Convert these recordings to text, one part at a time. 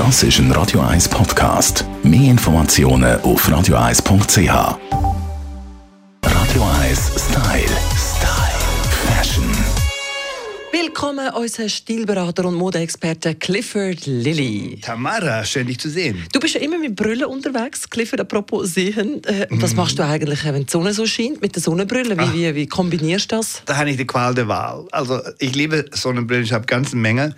Das ist ein Radio 1 Podcast. Mehr Informationen auf radio1.ch. Radio 1 Style. Style. Fashion. Willkommen, unser Stilberater und Modeexperte Clifford Lilly. Tamara, schön dich zu sehen. Du bist ja immer mit Brille unterwegs. Clifford, apropos sehen. Äh, Was machst du eigentlich, wenn die Sonne so scheint, mit der Sonnenbrille? Wie, wie, wie kombinierst du das? Da habe ich die Qual der Wahl. Also ich liebe Sonnenbrillen, ich habe ganze Menge.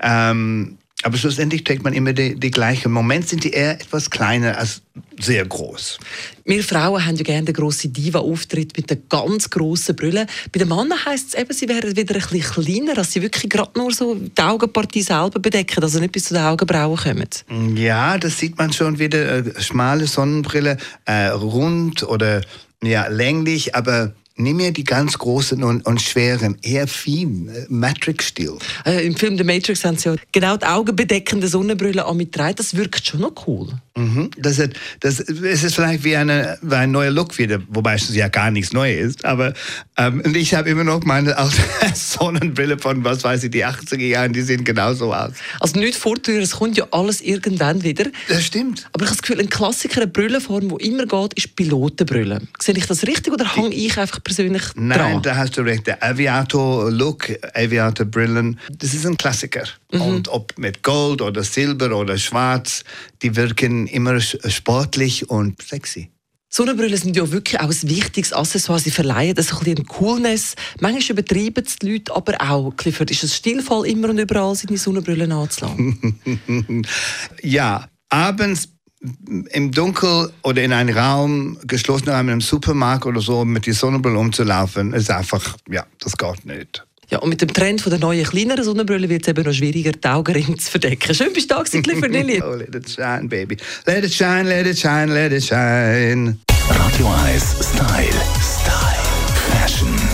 Ähm, aber schlussendlich trägt man immer die, die gleiche. Im Moment sind die eher etwas kleiner als sehr groß. Wir Frauen haben ja gerne den grossen Diva-Auftritt mit der ganz grossen Brille. Bei den Männern heisst es eben, sie wären wieder ein bisschen kleiner, dass sie wirklich gerade nur so die Augenpartie selber bedecken, also nicht bis zu den Augenbrauen kommen. Ja, das sieht man schon wieder. Äh, schmale Sonnenbrille, äh, rund oder ja, länglich, aber nicht mehr die ganz großen und, und schweren, eher fein, äh, Matrix-Stil. Äh, Im Film The Matrix haben sie ja genau die augenbedeckende Sonnenbrille an mit Das wirkt schon noch cool. Mhm. Das, ist, das es ist vielleicht wie, eine, wie ein neuer Look wieder, wobei es ja gar nichts Neues ist. Aber ähm, ich habe immer noch meine alte Sonnenbrille von, was weiß ich, die 80er Jahren, die sehen genauso aus. Also nicht vortun, es kommt ja alles irgendwann wieder. Das stimmt. Aber ich habe das Gefühl, ein Klassiker, eine Brillenform, die immer geht, ist Pilotenbrille. Sehe ich das richtig oder hänge ich einfach persönlich Nein, dran? da hast du recht. Der Aviator-Look, Aviator-Brillen, das ist ein Klassiker. Und ob mit Gold oder Silber oder Schwarz, die wirken immer sportlich und sexy. Sonnenbrillen sind ja wirklich auch ein wichtiges Accessoire. Sie verleihen das ein bisschen Coolness. Manchmal übertreiben es die Leute aber auch. Clifford, ist es stilvoll, immer und überall seine Sonnenbrillen anzulassen? Ja, abends im Dunkel oder in einem Raum, geschlossenen Raum, in einem Supermarkt oder so, mit der Sonnenbrille umzulaufen, ist einfach, ja, das geht nicht. ja, und mit dem Trend von der neuen, kleineren Sonnenbrille wird es eben noch schwieriger, die Augenringe zu verdecken. Schön bist du da gewesen. Oh, let it shine, baby. Let it shine, let it shine, let it shine. Radio 1 Style. Style. Fashion.